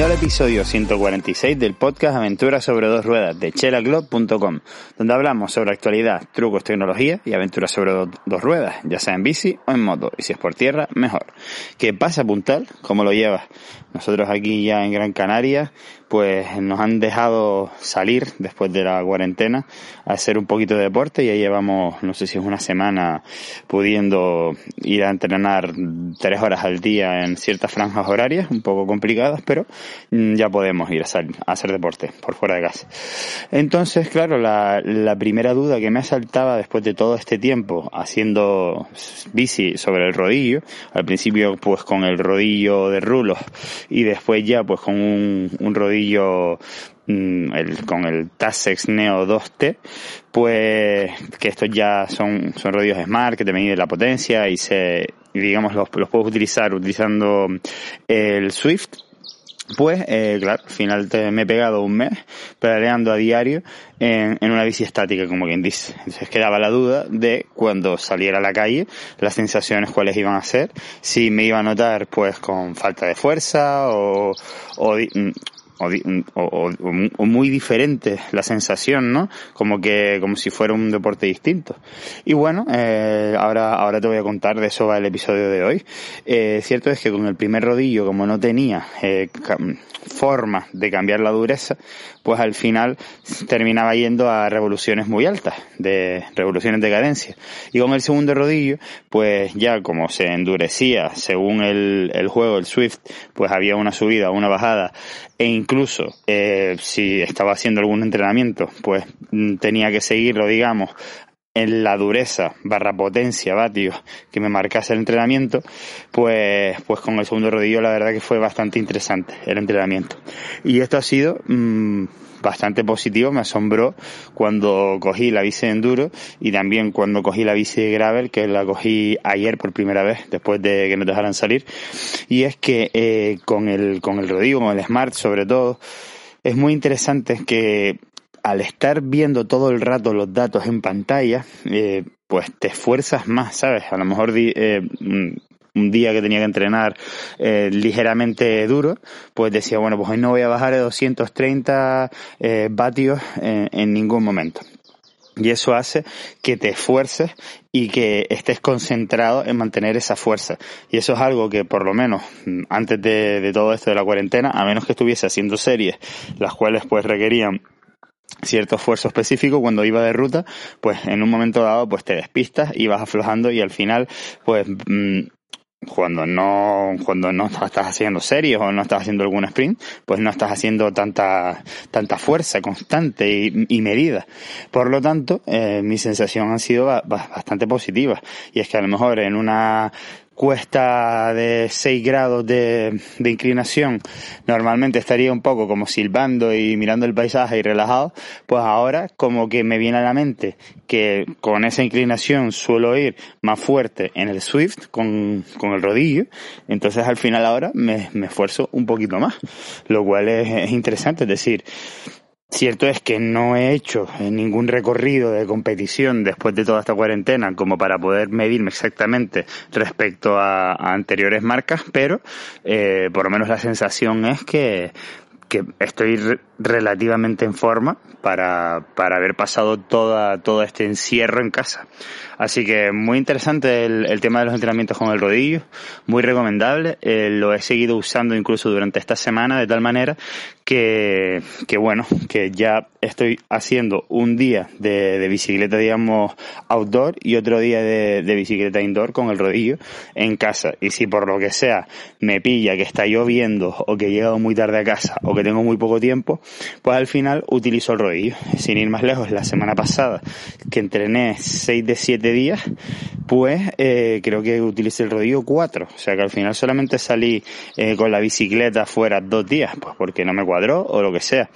Bienvenido al episodio 146 del podcast Aventuras sobre dos ruedas de chelaclub.com, donde hablamos sobre actualidad, trucos, tecnología y aventuras sobre dos ruedas, ya sea en bici o en moto, y si es por tierra, mejor. ¿Qué pasa, Puntal? ¿Cómo lo llevas? Nosotros aquí ya en Gran Canaria, pues nos han dejado salir después de la cuarentena a hacer un poquito de deporte ya llevamos, no sé si es una semana, pudiendo ir a entrenar tres horas al día en ciertas franjas horarias, un poco complicadas, pero ya podemos ir a, salir, a hacer deporte por fuera de casa. Entonces, claro, la, primera duda que me asaltaba después de todo este tiempo haciendo bici sobre el rodillo, al principio pues con el rodillo de rulos y después ya pues con un, un rodillo mm, con el Tasex Neo 2T, pues que estos ya son, son rodillos Smart que te miden la potencia y se, digamos, los, los puedes utilizar utilizando el Swift pues, eh, claro, al final te, me he pegado un mes pedaleando a diario en, en, una bici estática, como quien dice. Entonces quedaba la duda de cuando saliera a la calle, las sensaciones cuáles iban a ser, si me iba a notar pues con falta de fuerza o, o, o, o, muy diferente la sensación, ¿no? Como que, como si fuera un deporte distinto. Y bueno, eh, ahora, ahora te voy a contar de eso va el episodio de hoy. Eh, cierto es que con el primer rodillo, como no tenía eh, forma de cambiar la dureza, pues al final terminaba yendo a revoluciones muy altas, de revoluciones de cadencia. Y con el segundo rodillo, pues ya como se endurecía según el, el juego, el Swift, pues había una subida, una bajada, e incluso eh, si estaba haciendo algún entrenamiento, pues tenía que seguirlo, digamos, en la dureza barra potencia vatios que me marcase el entrenamiento, pues, pues con el segundo rodillo la verdad que fue bastante interesante el entrenamiento. Y esto ha sido mmm, bastante positivo, me asombró cuando cogí la bici de enduro y también cuando cogí la bici de gravel, que la cogí ayer por primera vez, después de que nos dejaran salir. Y es que eh, con el, con el rodillo, con el Smart sobre todo, es muy interesante que al estar viendo todo el rato los datos en pantalla, eh, pues te esfuerzas más, ¿sabes? A lo mejor eh, un día que tenía que entrenar eh, ligeramente duro, pues decía, bueno, pues hoy no voy a bajar de 230 eh, vatios en, ningún momento. Y eso hace que te esfuerces y que estés concentrado en mantener esa fuerza. Y eso es algo que por lo menos antes de, de todo esto de la cuarentena, a menos que estuviese haciendo series, las cuales pues requerían cierto esfuerzo específico cuando iba de ruta, pues en un momento dado pues te despistas y vas aflojando y al final pues mmm, cuando no cuando no estás haciendo series o no estás haciendo algún sprint pues no estás haciendo tanta tanta fuerza constante y, y medida. Por lo tanto eh, mi sensación ha sido bastante positiva. Y es que a lo mejor en una cuesta de 6 grados de, inclinación, normalmente estaría un poco como silbando y mirando el paisaje y relajado, pues ahora como que me viene a la mente que con esa inclinación suelo ir más fuerte en el Swift con, con el rodillo, entonces al final ahora me, me esfuerzo un poquito más, lo cual es, es interesante, es decir, Cierto es que no he hecho ningún recorrido de competición después de toda esta cuarentena como para poder medirme exactamente respecto a, anteriores marcas, pero eh, por lo menos la sensación es que, que estoy relativamente en forma para, para haber pasado toda, todo este encierro en casa. Así que muy interesante el, el tema de los entrenamientos con el rodillo, muy recomendable. Eh, lo he seguido usando incluso durante esta semana de tal manera que, que bueno, que ya estoy haciendo un día de, de bicicleta, digamos, outdoor y otro día de, de, bicicleta indoor con el rodillo en casa. Y si por lo que sea me pilla que está lloviendo o que he llegado muy tarde a casa o que tengo muy poco tiempo, pues al final utilizo el rodillo. Sin ir más lejos, la semana pasada que entrené 6 de 7 días, pues eh, creo que utilicé el rodillo 4. O sea que al final solamente salí eh, con la bicicleta fuera dos días, pues porque no me cuadró o lo que sea.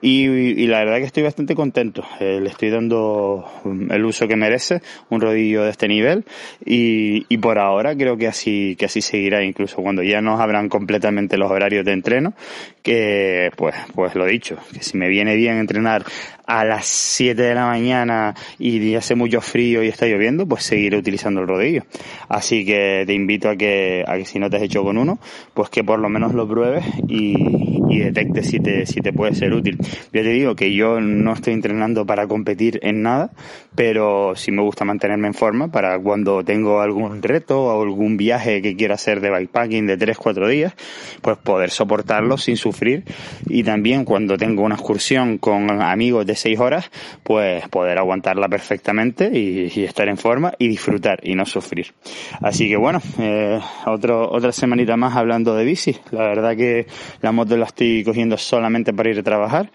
Y, la verdad que estoy bastante contento. Eh, le estoy dando el uso que merece, un rodillo de este nivel. Y, y por ahora creo que así, que así seguirá, incluso cuando ya nos abran completamente los horarios de entreno, que pues, pues lo dicho, que si me viene bien entrenar a las 7 de la mañana y hace mucho frío y está lloviendo, pues seguiré utilizando el rodillo. Así que te invito a que, a que si no te has hecho con uno, pues que por lo menos lo pruebes y, y detectes si te, si te puede ser útil. Ya te digo que yo no estoy entrenando para competir en nada, pero sí me gusta mantenerme en forma para cuando tengo algún reto o algún viaje que quiera hacer de bikepacking de 3-4 días, pues poder soportarlo sin sufrir y también cuando tengo una excursión con amigos de 6 horas, pues poder aguantarla perfectamente y, estar en forma y disfrutar y no sufrir. Así que bueno, eh, otro, otra semanita más hablando de bici. La verdad que la moto la estoy cogiendo solamente para ir a trabajar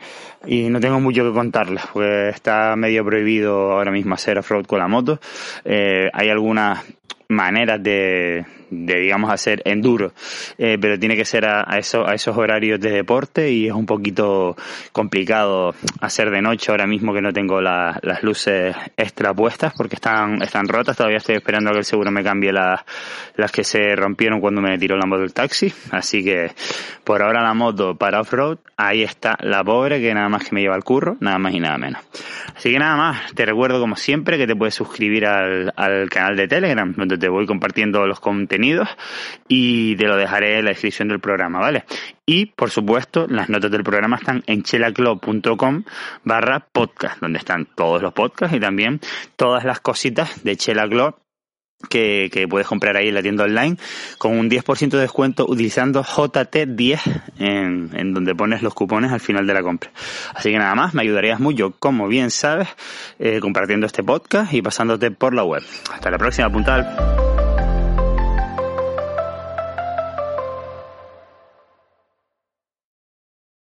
y no tengo mucho que contarles, pues está medio prohibido ahora mismo hacer off-road con la moto. Eh, hay algunas maneras de, de digamos hacer enduro, eh, pero tiene que ser a, eso, a esos horarios de deporte y es un poquito complicado hacer de noche ahora mismo que no tengo la, las luces extra puestas porque están, están rotas, todavía estoy esperando a que el seguro me cambie las, las que se rompieron cuando me tiró la moto del taxi, así que por ahora la moto para off-road, ahí está la pobre que nada más que me lleva al curro, nada más y nada menos. Así que nada más, te recuerdo como siempre que te puedes suscribir al, al canal de Telegram donde te voy compartiendo los y te lo dejaré en la descripción del programa, ¿vale? Y, por supuesto, las notas del programa están en chelaclub.com barra podcast, donde están todos los podcasts y también todas las cositas de Chela Club que, que, puedes comprar ahí en la tienda online con un 10% de descuento utilizando JT10 en, en, donde pones los cupones al final de la compra. Así que nada más, me ayudarías mucho, como bien sabes, eh, compartiendo este podcast y pasándote por la web. Hasta la próxima, puntal.